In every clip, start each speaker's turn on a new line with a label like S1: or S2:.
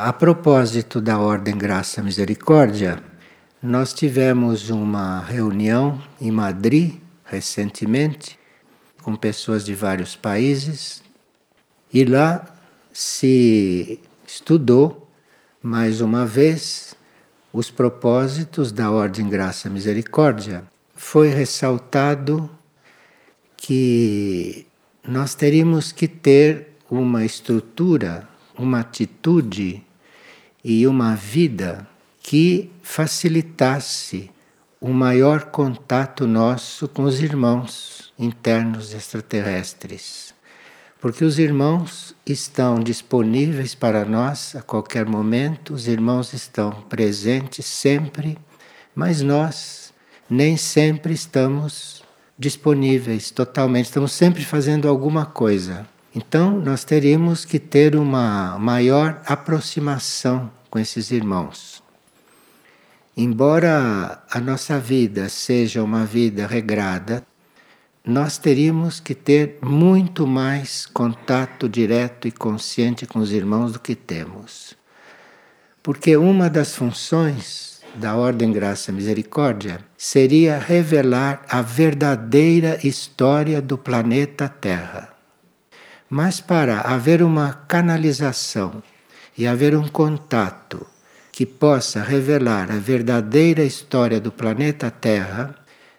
S1: A propósito da Ordem Graça Misericórdia, nós tivemos uma reunião em Madrid recentemente com pessoas de vários países e lá se estudou mais uma vez os propósitos da Ordem Graça Misericórdia. Foi ressaltado que nós teríamos que ter uma estrutura, uma atitude e uma vida que facilitasse o maior contato nosso com os irmãos internos extraterrestres. Porque os irmãos estão disponíveis para nós a qualquer momento, os irmãos estão presentes sempre, mas nós nem sempre estamos disponíveis totalmente, estamos sempre fazendo alguma coisa. Então, nós teríamos que ter uma maior aproximação com esses irmãos. Embora a nossa vida seja uma vida regrada, nós teríamos que ter muito mais contato direto e consciente com os irmãos do que temos. Porque uma das funções da Ordem Graça e Misericórdia seria revelar a verdadeira história do planeta Terra. Mas para haver uma canalização e haver um contato que possa revelar a verdadeira história do planeta Terra,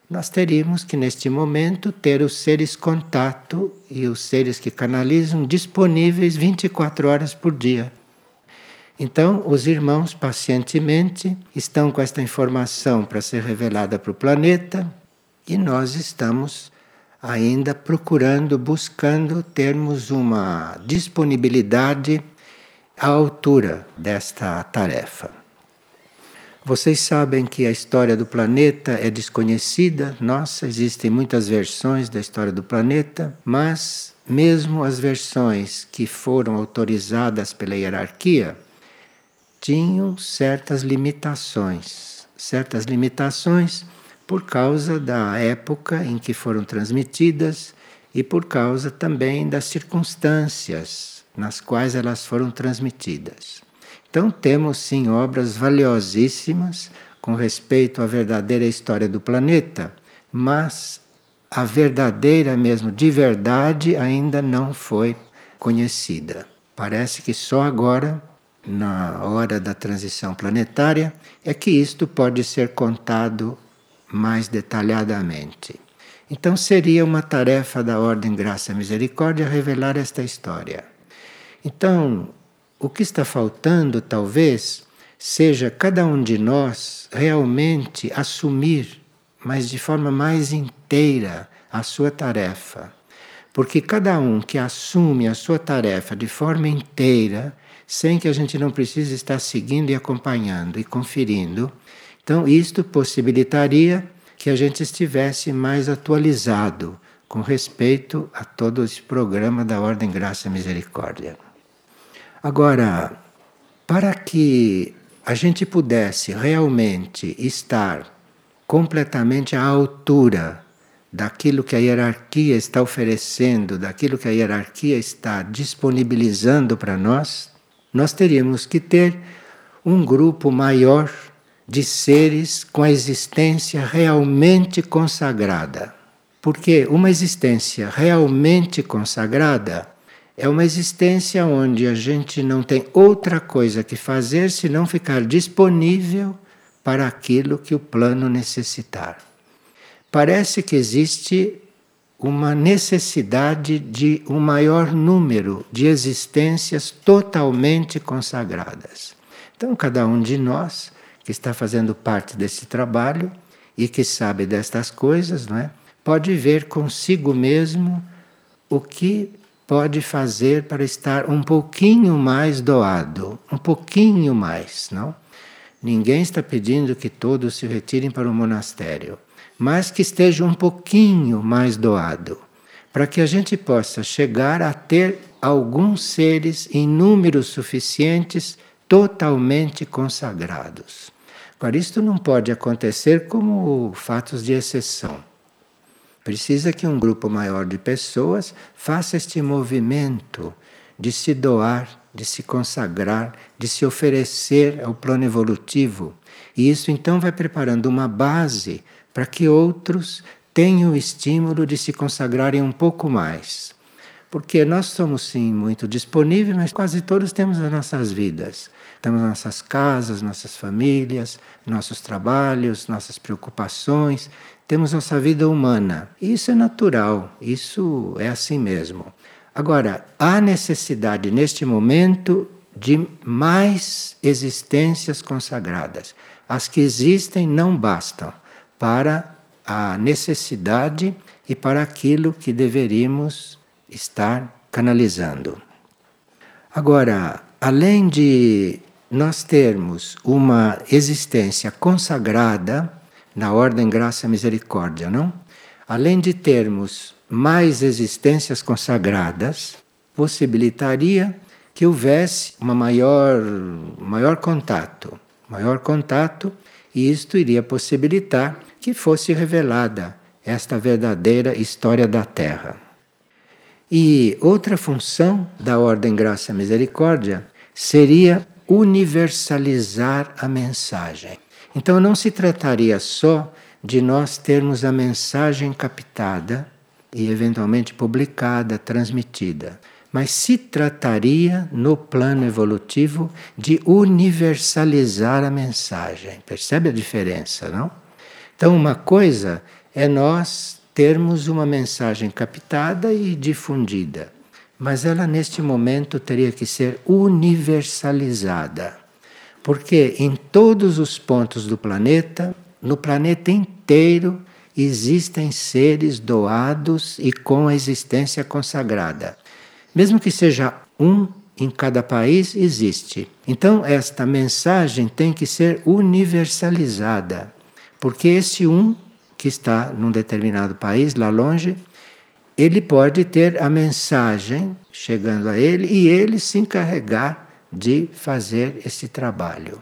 S1: nós teríamos que, neste momento, ter os seres contato e os seres que canalizam disponíveis 24 horas por dia. Então, os irmãos pacientemente estão com esta informação para ser revelada para o planeta e nós estamos ainda procurando, buscando termos uma disponibilidade à altura desta tarefa. Vocês sabem que a história do planeta é desconhecida, nossa, existem muitas versões da história do planeta, mas mesmo as versões que foram autorizadas pela hierarquia tinham certas limitações, certas limitações por causa da época em que foram transmitidas e por causa também das circunstâncias nas quais elas foram transmitidas. Então, temos sim obras valiosíssimas com respeito à verdadeira história do planeta, mas a verdadeira mesmo, de verdade, ainda não foi conhecida. Parece que só agora, na hora da transição planetária, é que isto pode ser contado mais detalhadamente. Então, seria uma tarefa da Ordem Graça e Misericórdia revelar esta história. Então, o que está faltando, talvez, seja cada um de nós realmente assumir, mas de forma mais inteira, a sua tarefa. Porque cada um que assume a sua tarefa de forma inteira, sem que a gente não precise estar seguindo e acompanhando e conferindo, então isto possibilitaria que a gente estivesse mais atualizado com respeito a todo esse programa da Ordem Graça e Misericórdia. Agora, para que a gente pudesse realmente estar completamente à altura daquilo que a hierarquia está oferecendo, daquilo que a hierarquia está disponibilizando para nós, nós teríamos que ter um grupo maior de seres com a existência realmente consagrada. Porque uma existência realmente consagrada é uma existência onde a gente não tem outra coisa que fazer senão ficar disponível para aquilo que o plano necessitar. Parece que existe uma necessidade de um maior número de existências totalmente consagradas. Então, cada um de nós que está fazendo parte desse trabalho e que sabe destas coisas, não é? pode ver consigo mesmo o que pode fazer para estar um pouquinho mais doado, um pouquinho mais, não? Ninguém está pedindo que todos se retirem para o monastério, mas que esteja um pouquinho mais doado, para que a gente possa chegar a ter alguns seres em números suficientes totalmente consagrados. Agora, isto não pode acontecer como fatos de exceção. Precisa que um grupo maior de pessoas faça este movimento de se doar, de se consagrar, de se oferecer ao plano evolutivo. E isso então vai preparando uma base para que outros tenham o estímulo de se consagrarem um pouco mais. Porque nós somos sim muito disponíveis, mas quase todos temos as nossas vidas. Temos nossas casas, nossas famílias, nossos trabalhos, nossas preocupações, temos nossa vida humana. Isso é natural, isso é assim mesmo. Agora, há necessidade neste momento de mais existências consagradas. As que existem não bastam para a necessidade e para aquilo que deveríamos estar canalizando. Agora, além de nós termos uma existência consagrada na ordem graça e misericórdia, não? Além de termos mais existências consagradas, possibilitaria que houvesse uma maior maior contato, maior contato, e isto iria possibilitar que fosse revelada esta verdadeira história da Terra. E outra função da ordem graça e misericórdia seria universalizar a mensagem. Então não se trataria só de nós termos a mensagem captada e eventualmente publicada, transmitida, mas se trataria no plano evolutivo de universalizar a mensagem. Percebe a diferença, não? Então uma coisa é nós termos uma mensagem captada e difundida mas ela neste momento teria que ser universalizada. Porque em todos os pontos do planeta, no planeta inteiro, existem seres doados e com a existência consagrada. Mesmo que seja um em cada país, existe. Então, esta mensagem tem que ser universalizada. Porque esse um que está num determinado país, lá longe, ele pode ter a mensagem chegando a ele e ele se encarregar de fazer esse trabalho.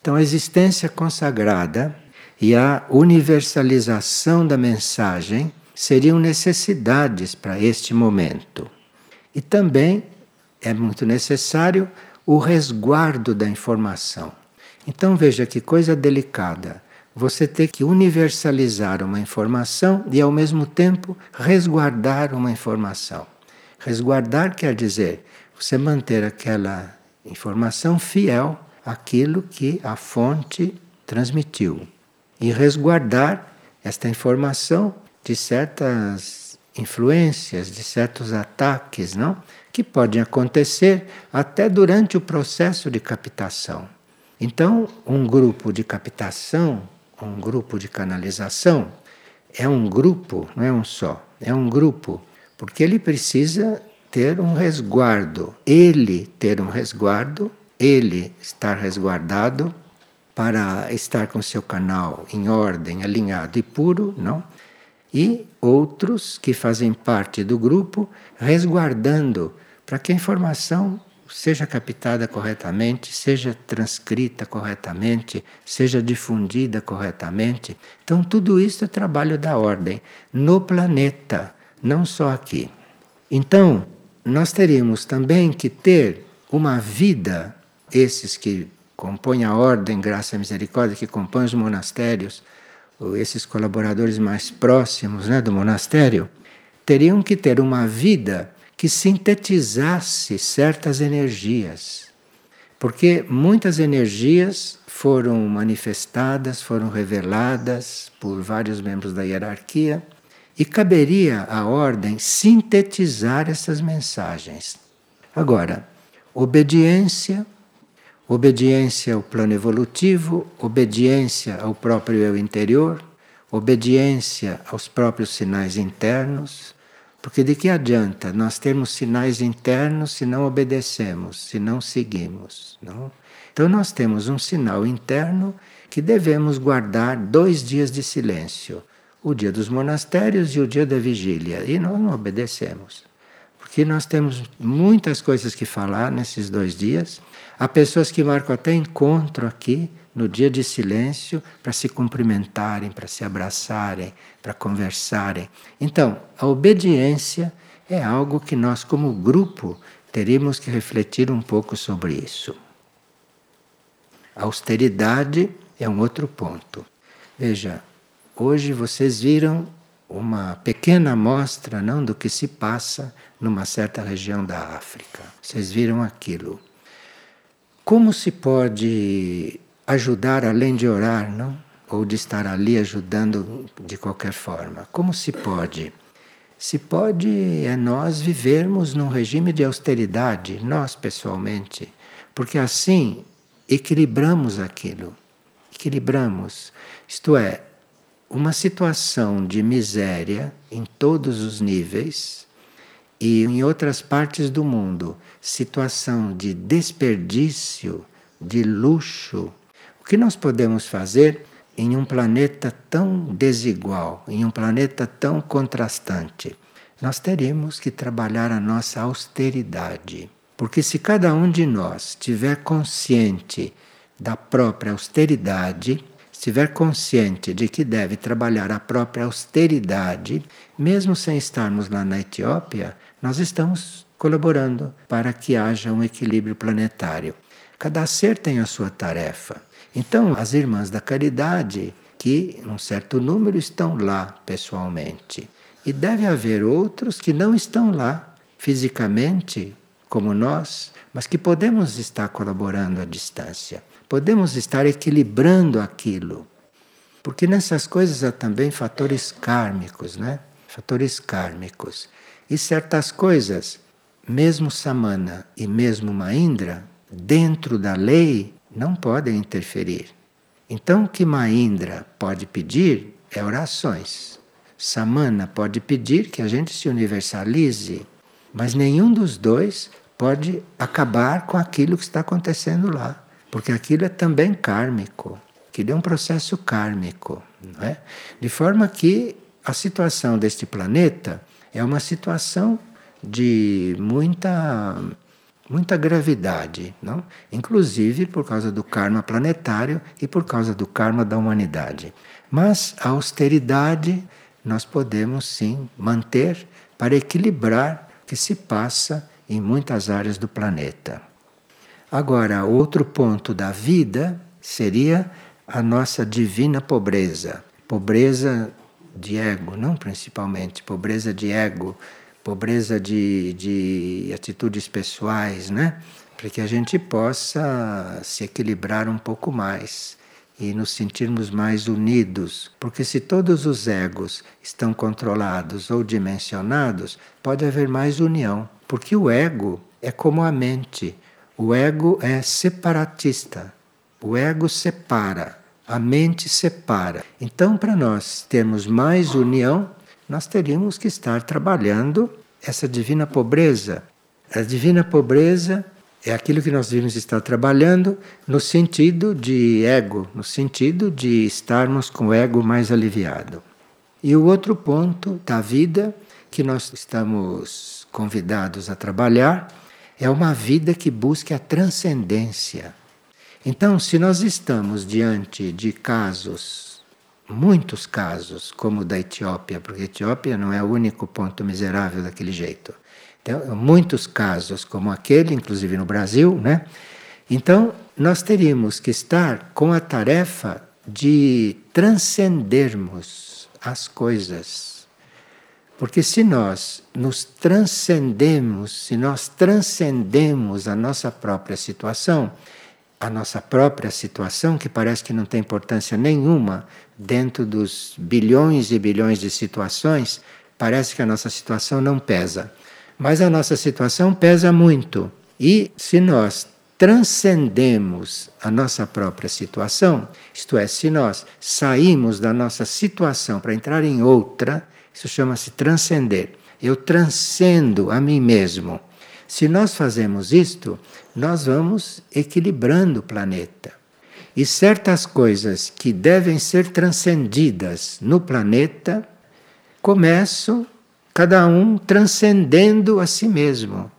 S1: Então, a existência consagrada e a universalização da mensagem seriam necessidades para este momento. E também é muito necessário o resguardo da informação. Então, veja que coisa delicada você ter que universalizar uma informação e, ao mesmo tempo, resguardar uma informação. Resguardar quer dizer você manter aquela informação fiel àquilo que a fonte transmitiu. E resguardar esta informação de certas influências, de certos ataques, não? Que podem acontecer até durante o processo de captação. Então, um grupo de captação um grupo de canalização, é um grupo, não é um só, é um grupo, porque ele precisa ter um resguardo, ele ter um resguardo, ele estar resguardado para estar com seu canal em ordem, alinhado e puro, não? E outros que fazem parte do grupo resguardando para que a informação seja captada corretamente, seja transcrita corretamente, seja difundida corretamente. Então, tudo isso é trabalho da ordem no planeta, não só aqui. Então, nós teríamos também que ter uma vida, esses que compõem a ordem, graça e misericórdia, que compõem os monastérios, esses colaboradores mais próximos né, do monastério, teriam que ter uma vida que sintetizasse certas energias. Porque muitas energias foram manifestadas, foram reveladas por vários membros da hierarquia, e caberia à ordem sintetizar essas mensagens. Agora, obediência, obediência ao plano evolutivo, obediência ao próprio eu interior, obediência aos próprios sinais internos, porque de que adianta nós termos sinais internos se não obedecemos, se não seguimos? Não? Então nós temos um sinal interno que devemos guardar dois dias de silêncio. O dia dos monastérios e o dia da vigília. E nós não obedecemos. Porque nós temos muitas coisas que falar nesses dois dias. Há pessoas que marcam até encontro aqui no dia de silêncio para se cumprimentarem, para se abraçarem, para conversarem. Então, a obediência é algo que nós, como grupo, teríamos que refletir um pouco sobre isso. A austeridade é um outro ponto. Veja, hoje vocês viram uma pequena amostra não do que se passa numa certa região da África. Vocês viram aquilo. Como se pode ajudar além de orar, não? Ou de estar ali ajudando de qualquer forma? Como se pode? Se pode é nós vivermos num regime de austeridade, nós pessoalmente, porque assim equilibramos aquilo. Equilibramos. Isto é, uma situação de miséria em todos os níveis e em outras partes do mundo, situação de desperdício, de luxo. O que nós podemos fazer em um planeta tão desigual, em um planeta tão contrastante? Nós teríamos que trabalhar a nossa austeridade. Porque se cada um de nós tiver consciente da própria austeridade, estiver consciente de que deve trabalhar a própria austeridade, mesmo sem estarmos lá na Etiópia, nós estamos colaborando para que haja um equilíbrio planetário. Cada ser tem a sua tarefa. Então, as irmãs da caridade, que um certo número estão lá pessoalmente, e deve haver outros que não estão lá fisicamente, como nós, mas que podemos estar colaborando à distância podemos estar equilibrando aquilo. Porque nessas coisas há também fatores kármicos, né? Fatores kármicos. E certas coisas, mesmo Samana e mesmo Maindra, dentro da lei, não podem interferir. Então, o que Maindra pode pedir é orações. Samana pode pedir que a gente se universalize, mas nenhum dos dois pode acabar com aquilo que está acontecendo lá porque aquilo é também kármico, aquilo é um processo kármico. Não é? De forma que a situação deste planeta é uma situação de muita muita gravidade, não? Inclusive por causa do karma planetário e por causa do karma da humanidade. Mas a austeridade nós podemos sim manter para equilibrar o que se passa em muitas áreas do planeta. Agora, outro ponto da vida seria a nossa divina pobreza. Pobreza de ego, não principalmente, pobreza de ego, pobreza de, de atitudes pessoais, né? Para que a gente possa se equilibrar um pouco mais e nos sentirmos mais unidos. Porque se todos os egos estão controlados ou dimensionados, pode haver mais união. Porque o ego é como a mente. O ego é separatista. O ego separa, a mente separa. Então, para nós termos mais união, nós teríamos que estar trabalhando essa divina pobreza. A divina pobreza é aquilo que nós devemos estar trabalhando no sentido de ego, no sentido de estarmos com o ego mais aliviado. E o outro ponto da vida que nós estamos convidados a trabalhar é uma vida que busca a transcendência. Então, se nós estamos diante de casos, muitos casos, como o da Etiópia, porque a Etiópia não é o único ponto miserável daquele jeito. Então, muitos casos como aquele, inclusive no Brasil, né? Então, nós teríamos que estar com a tarefa de transcendermos as coisas porque se nós nos transcendemos, se nós transcendemos a nossa própria situação, a nossa própria situação, que parece que não tem importância nenhuma dentro dos bilhões e bilhões de situações, parece que a nossa situação não pesa. Mas a nossa situação pesa muito. E se nós transcendemos a nossa própria situação, isto é, se nós saímos da nossa situação para entrar em outra, isso chama-se transcender. Eu transcendo a mim mesmo. Se nós fazemos isto, nós vamos equilibrando o planeta. E certas coisas que devem ser transcendidas no planeta começam cada um transcendendo a si mesmo.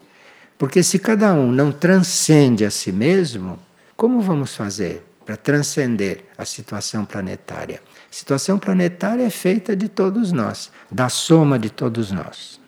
S1: Porque se cada um não transcende a si mesmo, como vamos fazer para transcender a situação planetária? A situação planetária é feita de todos nós, da soma de todos nós.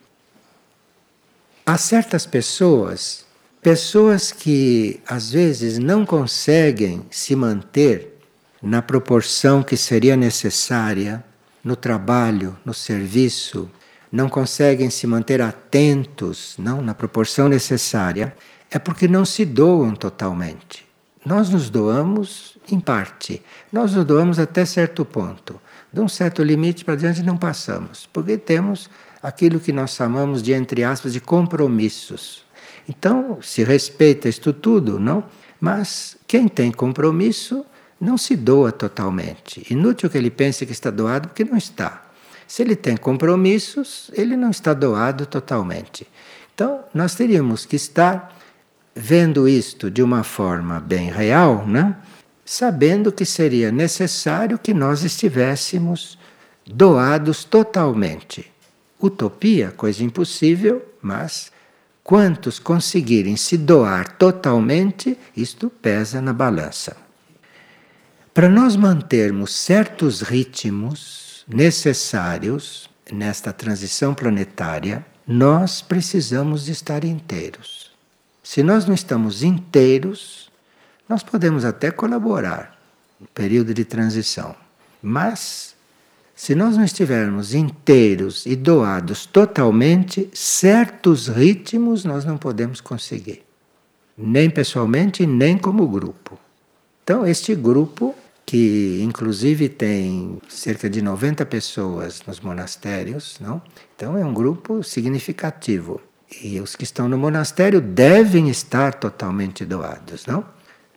S1: Há certas pessoas, pessoas que às vezes não conseguem se manter na proporção que seria necessária no trabalho, no serviço, não conseguem se manter atentos, não na proporção necessária, é porque não se doam totalmente. Nós nos doamos em parte, nós nos doamos até certo ponto. De um certo limite para diante não passamos, porque temos aquilo que nós chamamos de, entre aspas, de compromissos. Então, se respeita isto tudo, não? Mas quem tem compromisso não se doa totalmente. Inútil que ele pense que está doado, porque não está. Se ele tem compromissos, ele não está doado totalmente. Então, nós teríamos que estar vendo isto de uma forma bem real, né? sabendo que seria necessário que nós estivéssemos doados totalmente. Utopia, coisa impossível, mas quantos conseguirem se doar totalmente, isto pesa na balança. Para nós mantermos certos ritmos necessários nesta transição planetária, nós precisamos de estar inteiros. Se nós não estamos inteiros, nós podemos até colaborar no período de transição, mas se nós não estivermos inteiros e doados totalmente, certos ritmos nós não podemos conseguir, nem pessoalmente, nem como grupo. Então, este grupo, que inclusive tem cerca de 90 pessoas nos monastérios, não? então é um grupo significativo. E os que estão no monastério devem estar totalmente doados, não?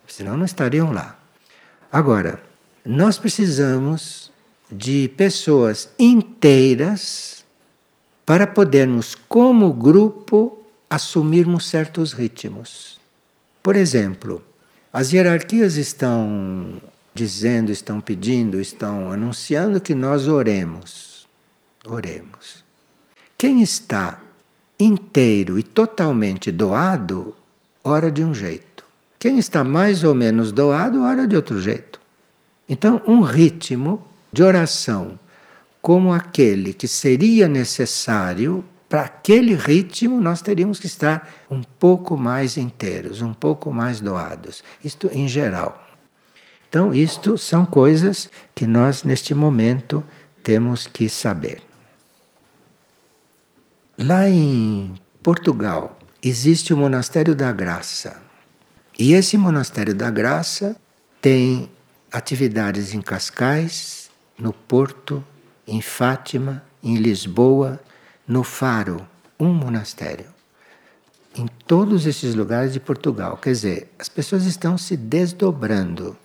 S1: Senão não estariam lá. Agora, nós precisamos de pessoas inteiras para podermos, como grupo, assumirmos certos ritmos. Por exemplo, as hierarquias estão dizendo, estão pedindo, estão anunciando que nós oremos. Oremos. Quem está inteiro e totalmente doado, ora de um jeito. Quem está mais ou menos doado, ora de outro jeito. Então, um ritmo de oração como aquele que seria necessário para aquele ritmo, nós teríamos que estar um pouco mais inteiros, um pouco mais doados. Isto em geral. Então, isto são coisas que nós, neste momento, temos que saber. Lá em Portugal, existe o Monastério da Graça. E esse Monastério da Graça tem atividades em Cascais, no Porto, em Fátima, em Lisboa, no Faro, um monastério. Em todos esses lugares de Portugal. Quer dizer, as pessoas estão se desdobrando.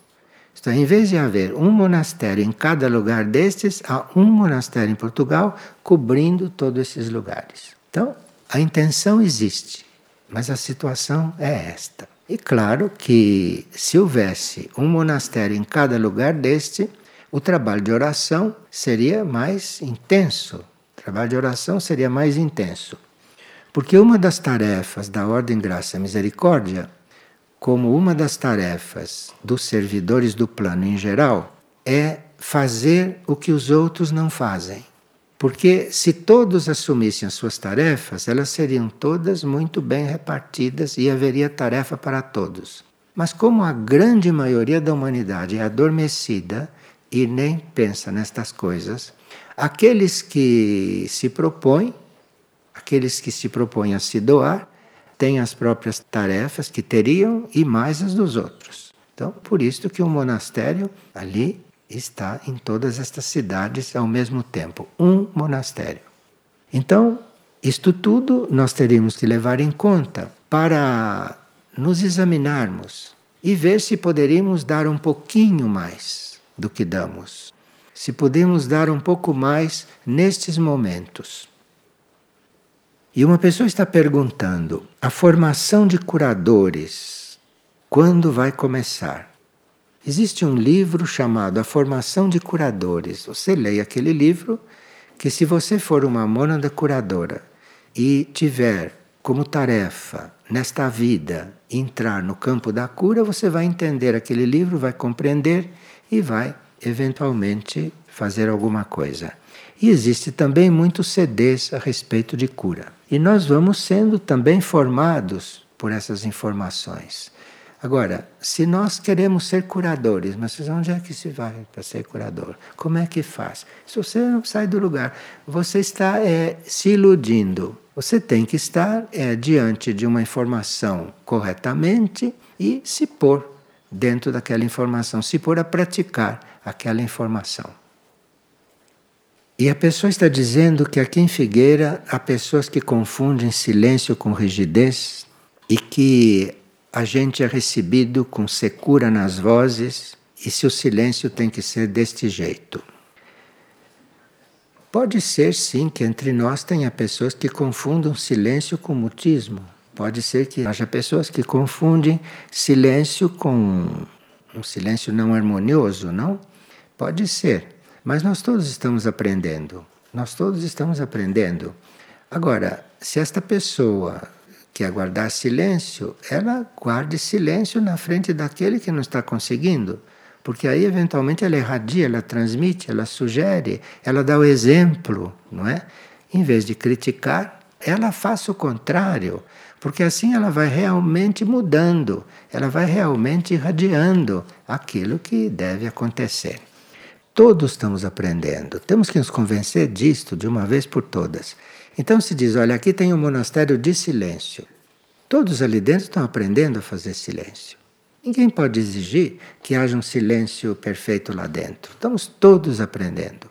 S1: Então, em vez de haver um monastério em cada lugar destes, há um monastério em Portugal cobrindo todos esses lugares. Então, a intenção existe, mas a situação é esta. E claro que se houvesse um monastério em cada lugar deste, o trabalho de oração seria mais intenso. O trabalho de oração seria mais intenso. Porque uma das tarefas da Ordem Graça e Misericórdia, como uma das tarefas dos servidores do plano em geral, é fazer o que os outros não fazem. Porque se todos assumissem as suas tarefas, elas seriam todas muito bem repartidas e haveria tarefa para todos. Mas como a grande maioria da humanidade é adormecida e nem pensa nestas coisas. Aqueles que se propõem, aqueles que se propõem a se doar, têm as próprias tarefas que teriam e mais as dos outros. Então, por isso que o monastério ali está em todas estas cidades ao mesmo tempo, um monastério. Então, isto tudo nós teríamos que levar em conta para nos examinarmos e ver se poderíamos dar um pouquinho mais do que damos. Se podemos dar um pouco mais nestes momentos. E uma pessoa está perguntando: a formação de curadores, quando vai começar? Existe um livro chamado A Formação de Curadores. Você lê aquele livro que, se você for uma mônada curadora e tiver como tarefa nesta vida entrar no campo da cura, você vai entender aquele livro, vai compreender e vai eventualmente fazer alguma coisa. E existe também muitos CDs a respeito de cura. E nós vamos sendo também formados por essas informações. Agora, se nós queremos ser curadores, mas onde é que se vai para ser curador? Como é que faz? Se você não sai do lugar, você está é, se iludindo. Você tem que estar é, diante de uma informação corretamente e se pôr dentro daquela informação, se pôr a praticar aquela informação. E a pessoa está dizendo que aqui em Figueira há pessoas que confundem silêncio com rigidez e que a gente é recebido com secura nas vozes e se o silêncio tem que ser deste jeito. Pode ser sim que entre nós tenha pessoas que confundam silêncio com mutismo. Pode ser que haja pessoas que confundem silêncio com um silêncio não harmonioso, não? Pode ser. Mas nós todos estamos aprendendo. Nós todos estamos aprendendo. Agora, se esta pessoa que é guardar silêncio, ela guarde silêncio na frente daquele que não está conseguindo. Porque aí, eventualmente, ela irradia, ela transmite, ela sugere, ela dá o exemplo, não é? Em vez de criticar, ela faça o contrário. Porque assim ela vai realmente mudando, ela vai realmente irradiando aquilo que deve acontecer. Todos estamos aprendendo, temos que nos convencer disto de uma vez por todas. Então se diz: olha, aqui tem um monastério de silêncio. Todos ali dentro estão aprendendo a fazer silêncio. Ninguém pode exigir que haja um silêncio perfeito lá dentro. Estamos todos aprendendo.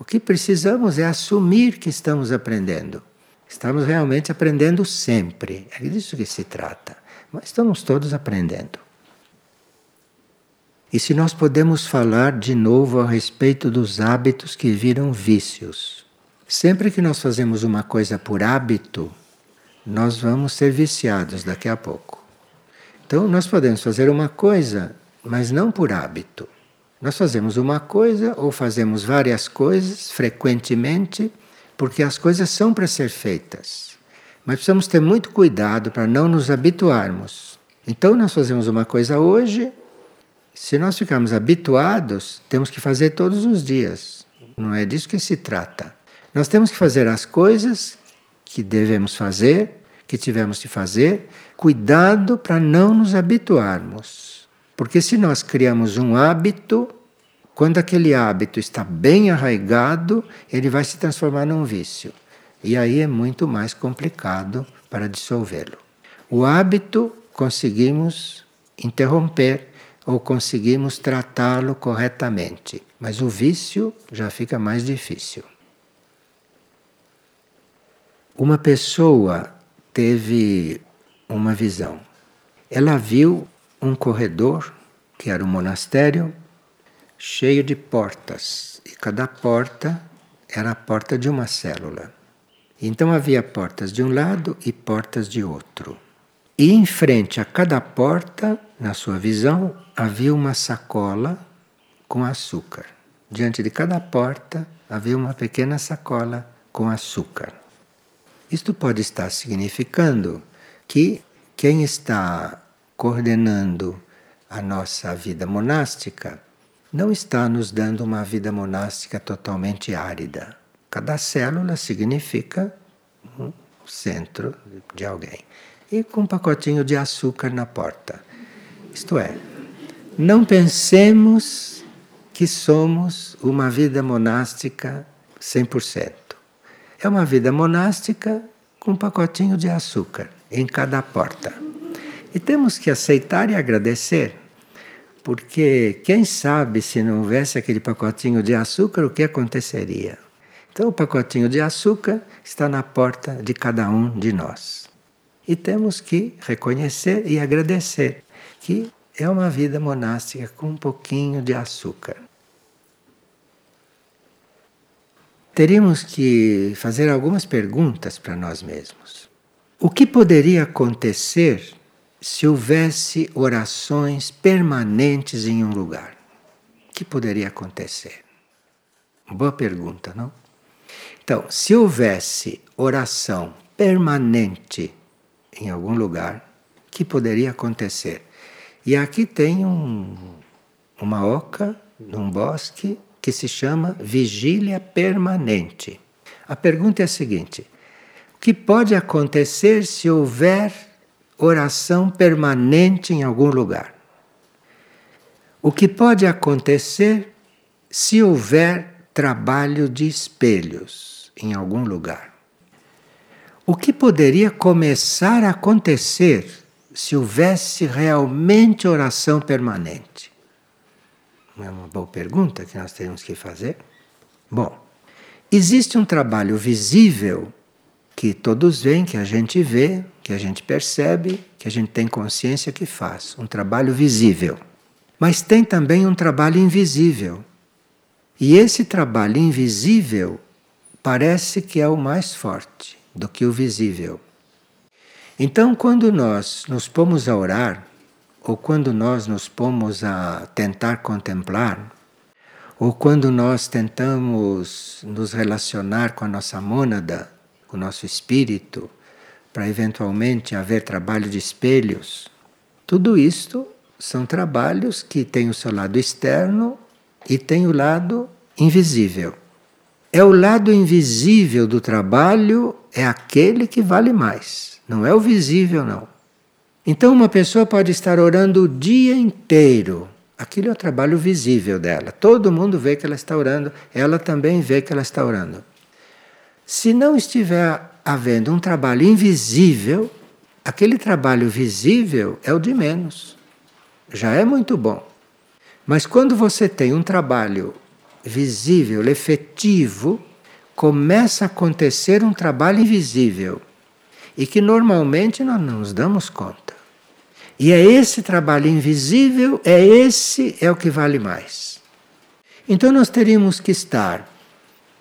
S1: O que precisamos é assumir que estamos aprendendo. Estamos realmente aprendendo sempre. É disso que se trata. Mas estamos todos aprendendo. E se nós podemos falar de novo a respeito dos hábitos que viram vícios. Sempre que nós fazemos uma coisa por hábito, nós vamos ser viciados daqui a pouco. Então, nós podemos fazer uma coisa, mas não por hábito. Nós fazemos uma coisa ou fazemos várias coisas frequentemente, porque as coisas são para ser feitas. Mas precisamos ter muito cuidado para não nos habituarmos. Então, nós fazemos uma coisa hoje, se nós ficarmos habituados, temos que fazer todos os dias. Não é disso que se trata. Nós temos que fazer as coisas que devemos fazer, que tivemos de fazer, cuidado para não nos habituarmos. Porque se nós criamos um hábito, quando aquele hábito está bem arraigado, ele vai se transformar num vício. E aí é muito mais complicado para dissolvê-lo. O hábito conseguimos interromper ou conseguimos tratá-lo corretamente, mas o vício já fica mais difícil. Uma pessoa teve uma visão. Ela viu um corredor, que era um monastério, cheio de portas, e cada porta era a porta de uma célula. Então havia portas de um lado e portas de outro. E em frente a cada porta, na sua visão, havia uma sacola com açúcar. Diante de cada porta havia uma pequena sacola com açúcar. Isto pode estar significando que quem está coordenando a nossa vida monástica não está nos dando uma vida monástica totalmente árida. Cada célula significa um centro de alguém. E com um pacotinho de açúcar na porta. Isto é, não pensemos que somos uma vida monástica 100%. É uma vida monástica com um pacotinho de açúcar em cada porta. E temos que aceitar e agradecer, porque quem sabe se não houvesse aquele pacotinho de açúcar, o que aconteceria? Então, o pacotinho de açúcar está na porta de cada um de nós. E temos que reconhecer e agradecer que é uma vida monástica com um pouquinho de açúcar. teríamos que fazer algumas perguntas para nós mesmos. O que poderia acontecer se houvesse orações permanentes em um lugar? O que poderia acontecer? Boa pergunta, não? Então, se houvesse oração permanente em algum lugar, o que poderia acontecer? E aqui tem um, uma oca num bosque que se chama vigília permanente. A pergunta é a seguinte: o que pode acontecer se houver oração permanente em algum lugar. O que pode acontecer se houver trabalho de espelhos em algum lugar. O que poderia começar a acontecer se houvesse realmente oração permanente? É uma boa pergunta que nós temos que fazer? Bom, existe um trabalho visível que todos veem, que a gente vê, que a gente percebe, que a gente tem consciência que faz. Um trabalho visível. Mas tem também um trabalho invisível. E esse trabalho invisível parece que é o mais forte do que o visível. Então, quando nós nos pomos a orar, ou quando nós nos pomos a tentar contemplar, ou quando nós tentamos nos relacionar com a nossa mônada, com o nosso espírito, para eventualmente haver trabalho de espelhos, tudo isto são trabalhos que têm o seu lado externo e têm o lado invisível. É o lado invisível do trabalho, é aquele que vale mais, não é o visível, não. Então, uma pessoa pode estar orando o dia inteiro, aquilo é o trabalho visível dela. Todo mundo vê que ela está orando, ela também vê que ela está orando. Se não estiver havendo um trabalho invisível, aquele trabalho visível é o de menos. Já é muito bom. Mas quando você tem um trabalho visível, efetivo, começa a acontecer um trabalho invisível e que normalmente nós não nos damos conta. E é esse trabalho invisível, é esse é o que vale mais. Então nós teríamos que estar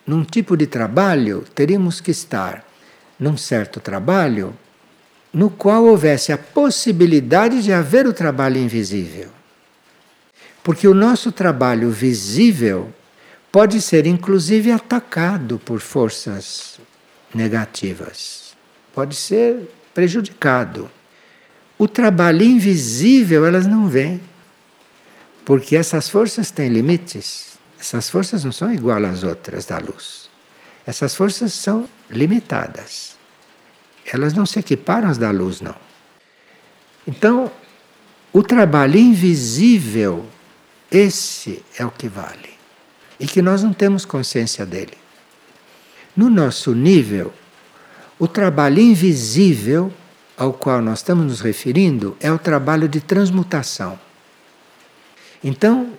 S1: num tipo de trabalho, teríamos que estar num certo trabalho no qual houvesse a possibilidade de haver o trabalho invisível. Porque o nosso trabalho visível pode ser inclusive atacado por forças negativas. Pode ser prejudicado. O trabalho invisível elas não vêm. Porque essas forças têm limites. Essas forças não são igual às outras da luz. Essas forças são limitadas. Elas não se equiparam às da luz, não. Então, o trabalho invisível, esse é o que vale e que nós não temos consciência dele. No nosso nível, o trabalho invisível ao qual nós estamos nos referindo é o trabalho de transmutação. Então,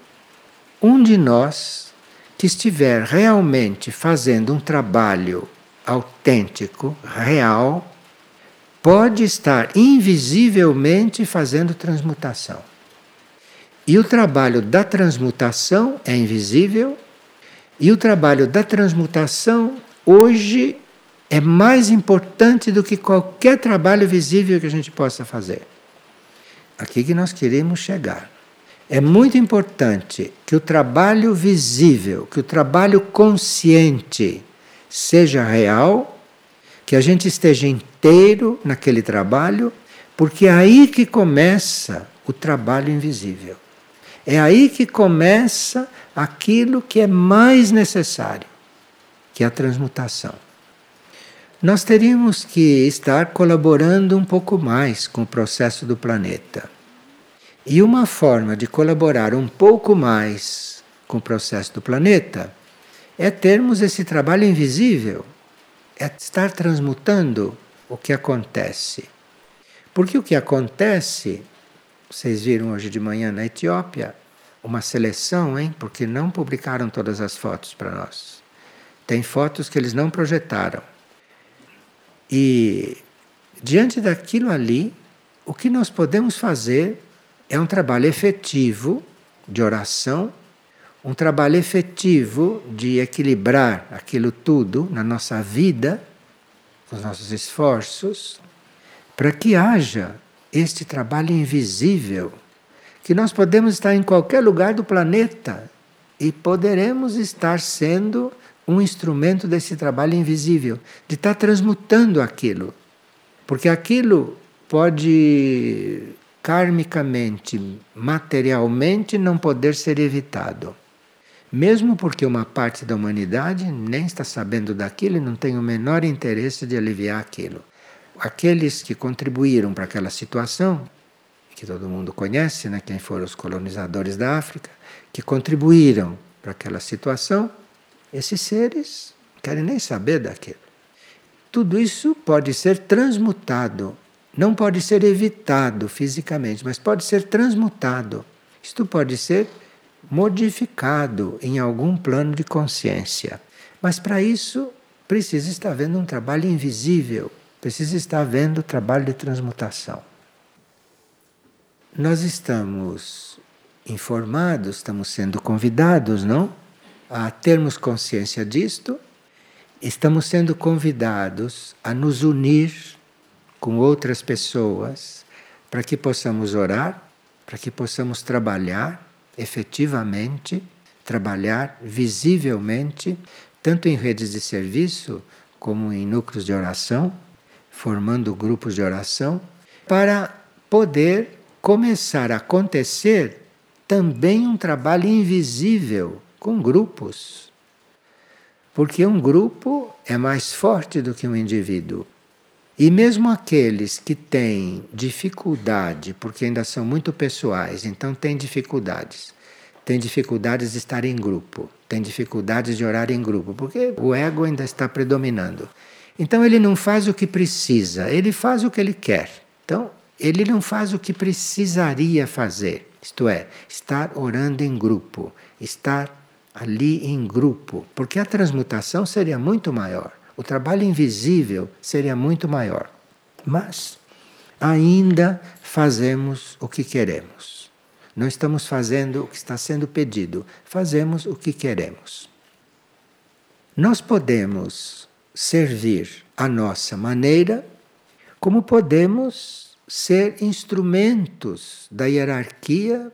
S1: um de nós que estiver realmente fazendo um trabalho autêntico, real, pode estar invisivelmente fazendo transmutação. E o trabalho da transmutação é invisível e o trabalho da transmutação hoje é mais importante do que qualquer trabalho visível que a gente possa fazer. Aqui que nós queremos chegar. É muito importante que o trabalho visível, que o trabalho consciente seja real, que a gente esteja inteiro naquele trabalho, porque é aí que começa o trabalho invisível. É aí que começa aquilo que é mais necessário, que é a transmutação. Nós teríamos que estar colaborando um pouco mais com o processo do planeta. E uma forma de colaborar um pouco mais com o processo do planeta é termos esse trabalho invisível, é estar transmutando o que acontece. Porque o que acontece vocês viram hoje de manhã na Etiópia uma seleção, hein? Porque não publicaram todas as fotos para nós. Tem fotos que eles não projetaram. E diante daquilo ali, o que nós podemos fazer é um trabalho efetivo de oração, um trabalho efetivo de equilibrar aquilo tudo na nossa vida, com os nossos esforços, para que haja este trabalho invisível, que nós podemos estar em qualquer lugar do planeta e poderemos estar sendo um instrumento desse trabalho invisível, de estar transmutando aquilo. Porque aquilo pode karmicamente, materialmente não poder ser evitado. Mesmo porque uma parte da humanidade nem está sabendo daquilo e não tem o menor interesse de aliviar aquilo. Aqueles que contribuíram para aquela situação, que todo mundo conhece, né, quem foram os colonizadores da África, que contribuíram para aquela situação, esses seres querem nem saber daquilo. Tudo isso pode ser transmutado, não pode ser evitado fisicamente, mas pode ser transmutado. Isto pode ser modificado em algum plano de consciência. Mas para isso precisa estar havendo um trabalho invisível, precisa estar havendo trabalho de transmutação. Nós estamos informados, estamos sendo convidados, não? A termos consciência disto, estamos sendo convidados a nos unir com outras pessoas para que possamos orar, para que possamos trabalhar efetivamente, trabalhar visivelmente, tanto em redes de serviço como em núcleos de oração, formando grupos de oração, para poder começar a acontecer também um trabalho invisível com grupos. Porque um grupo é mais forte do que um indivíduo. E mesmo aqueles que têm dificuldade, porque ainda são muito pessoais, então têm dificuldades. Têm dificuldades de estar em grupo, têm dificuldades de orar em grupo, porque o ego ainda está predominando. Então ele não faz o que precisa, ele faz o que ele quer. Então ele não faz o que precisaria fazer, isto é, estar orando em grupo, estar ali em grupo, porque a transmutação seria muito maior o trabalho invisível seria muito maior. Mas ainda fazemos o que queremos. Não estamos fazendo o que está sendo pedido, fazemos o que queremos. Nós podemos servir a nossa maneira, como podemos ser instrumentos da hierarquia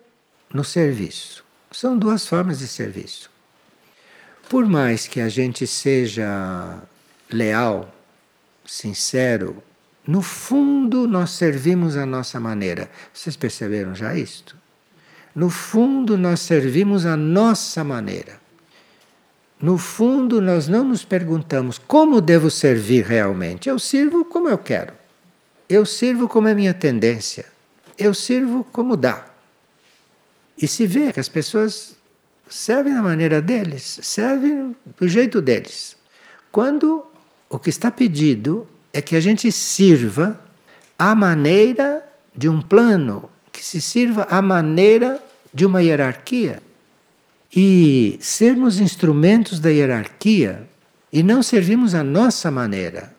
S1: no serviço. São duas formas de serviço. Por mais que a gente seja leal, sincero, no fundo nós servimos a nossa maneira. Vocês perceberam já isto? No fundo nós servimos a nossa maneira. No fundo nós não nos perguntamos como devo servir realmente. Eu sirvo como eu quero. Eu sirvo como é minha tendência. Eu sirvo como dá. E se vê que as pessoas servem da maneira deles, servem do jeito deles. Quando o que está pedido é que a gente sirva à maneira de um plano, que se sirva à maneira de uma hierarquia. E sermos instrumentos da hierarquia e não servimos à nossa maneira.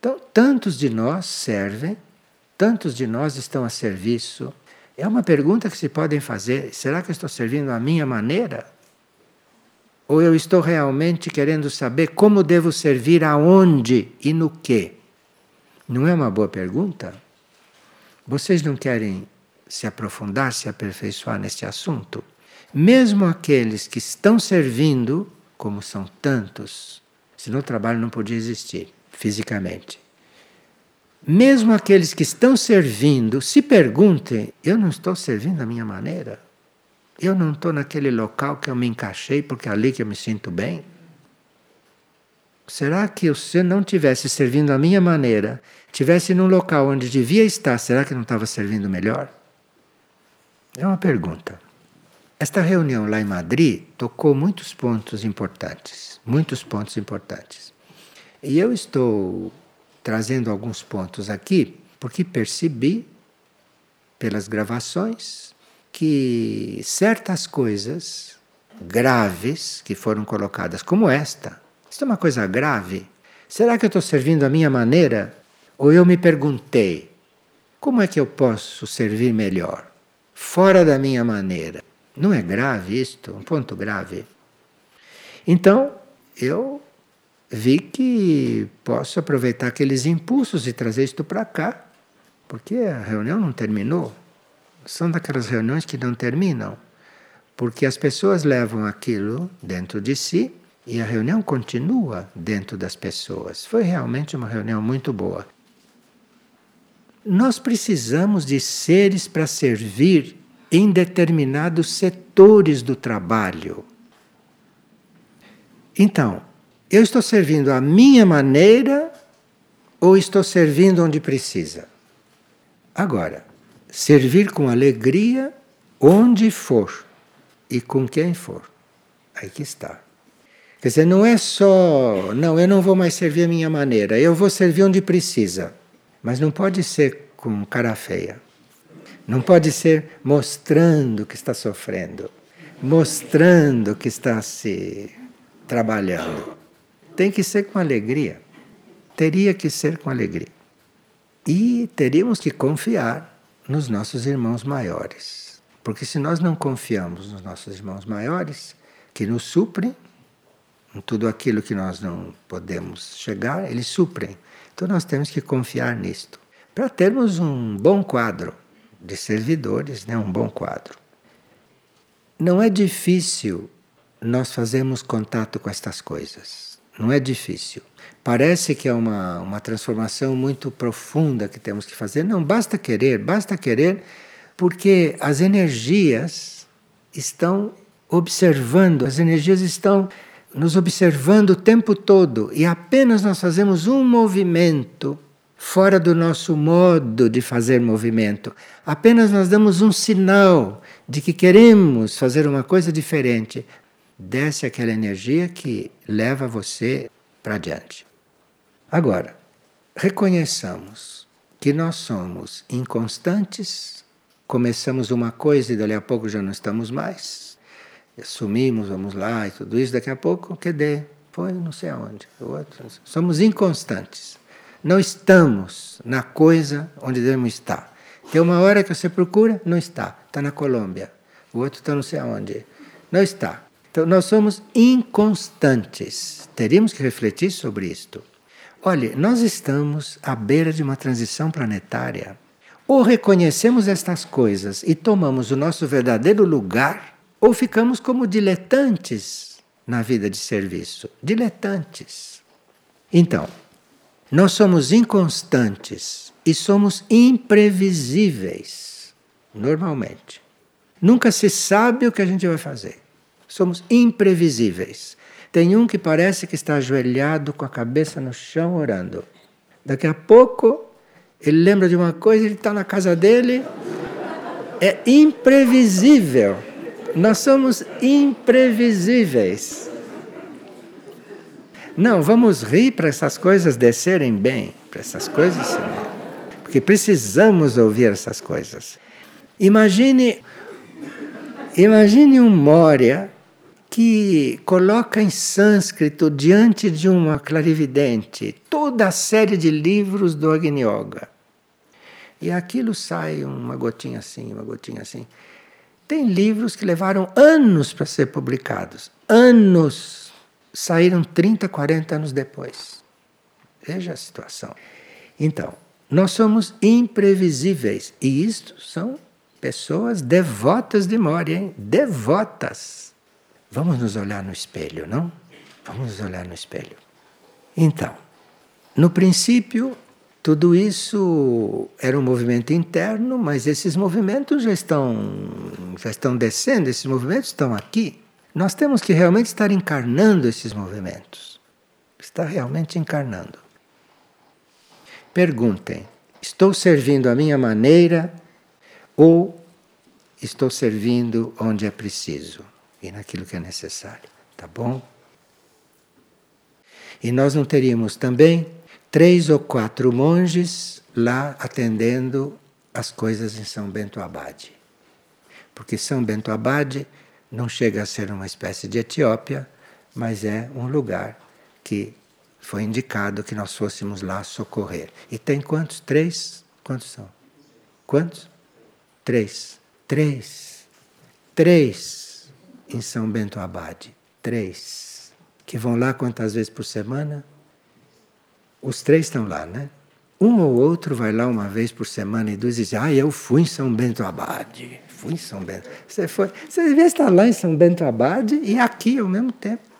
S1: Então, tantos de nós servem, tantos de nós estão a serviço. É uma pergunta que se podem fazer: será que eu estou servindo à minha maneira? Ou eu estou realmente querendo saber como devo servir aonde e no que? Não é uma boa pergunta? Vocês não querem se aprofundar, se aperfeiçoar neste assunto? Mesmo aqueles que estão servindo, como são tantos, senão o trabalho não podia existir fisicamente. Mesmo aqueles que estão servindo, se perguntem: eu não estou servindo da minha maneira? Eu não estou naquele local que eu me encaixei porque é ali que eu me sinto bem? Será que se eu não tivesse servindo a minha maneira, tivesse num local onde devia estar, será que não estava servindo melhor? É uma pergunta. Esta reunião lá em Madrid tocou muitos pontos importantes, muitos pontos importantes. E eu estou trazendo alguns pontos aqui porque percebi pelas gravações que certas coisas graves que foram colocadas, como esta, isso é uma coisa grave. Será que eu estou servindo a minha maneira? Ou eu me perguntei, como é que eu posso servir melhor? Fora da minha maneira. Não é grave isto? Um ponto grave. Então, eu vi que posso aproveitar aqueles impulsos e trazer isto para cá, porque a reunião não terminou são daquelas reuniões que não terminam, porque as pessoas levam aquilo dentro de si e a reunião continua dentro das pessoas. Foi realmente uma reunião muito boa. Nós precisamos de seres para servir em determinados setores do trabalho. Então, eu estou servindo a minha maneira ou estou servindo onde precisa? Agora, servir com alegria onde for e com quem for. Aí que está. Quer dizer, não é só, não, eu não vou mais servir a minha maneira, eu vou servir onde precisa. Mas não pode ser com cara feia. Não pode ser mostrando que está sofrendo, mostrando que está se trabalhando. Tem que ser com alegria. Teria que ser com alegria. E teríamos que confiar nos nossos irmãos maiores. Porque se nós não confiamos nos nossos irmãos maiores, que nos suprem, em tudo aquilo que nós não podemos chegar, eles suprem. Então nós temos que confiar nisto. Para termos um bom quadro de servidores, né? um bom quadro. Não é difícil nós fazermos contato com estas coisas. Não é difícil. Parece que é uma, uma transformação muito profunda que temos que fazer. Não, basta querer, basta querer, porque as energias estão observando, as energias estão nos observando o tempo todo e apenas nós fazemos um movimento fora do nosso modo de fazer movimento. Apenas nós damos um sinal de que queremos fazer uma coisa diferente. Desce aquela energia que leva você para diante. Agora, reconheçamos que nós somos inconstantes, começamos uma coisa e dali a pouco já não estamos mais. Assumimos, vamos lá e tudo isso, daqui a pouco, cadê? Foi não sei aonde. Outro. Somos inconstantes. Não estamos na coisa onde devemos estar. Tem uma hora que você procura, não está. Está na Colômbia. O outro está não sei aonde. Não está. Então nós somos inconstantes. Teríamos que refletir sobre isto. Olhe, nós estamos à beira de uma transição planetária. Ou reconhecemos estas coisas e tomamos o nosso verdadeiro lugar, ou ficamos como diletantes na vida de serviço. Diletantes. Então, nós somos inconstantes e somos imprevisíveis, normalmente. Nunca se sabe o que a gente vai fazer. Somos imprevisíveis. Tem um que parece que está ajoelhado com a cabeça no chão orando. Daqui a pouco ele lembra de uma coisa, ele está na casa dele. É imprevisível. Nós somos imprevisíveis. Não, vamos rir para essas coisas descerem bem, para essas coisas porque precisamos ouvir essas coisas. Imagine, imagine um Moria que coloca em sânscrito diante de uma clarividente toda a série de livros do Agni Yoga. E aquilo sai uma gotinha assim, uma gotinha assim. Tem livros que levaram anos para ser publicados. Anos. Saíram 30, 40 anos depois. Veja a situação. Então, nós somos imprevisíveis. E isto são pessoas devotas de Moria, hein? Devotas. Vamos nos olhar no espelho, não? Vamos nos olhar no espelho. Então, no princípio, tudo isso era um movimento interno, mas esses movimentos já estão, já estão descendo, esses movimentos estão aqui. Nós temos que realmente estar encarnando esses movimentos. Está realmente encarnando. Perguntem: estou servindo a minha maneira ou estou servindo onde é preciso? E naquilo que é necessário, tá bom? E nós não teríamos também três ou quatro monges lá atendendo as coisas em São Bento Abade. Porque São Bento Abade não chega a ser uma espécie de Etiópia, mas é um lugar que foi indicado que nós fôssemos lá socorrer. E tem quantos? Três? Quantos são? Quantos? Três. Três. Três em São Bento Abade. Três. Que vão lá quantas vezes por semana? Os três estão lá, né? Um ou outro vai lá uma vez por semana e diz: assim, Ah, eu fui em São Bento Abade. Fui em São Bento. Você foi. Você devia estar lá em São Bento Abade e aqui ao mesmo tempo.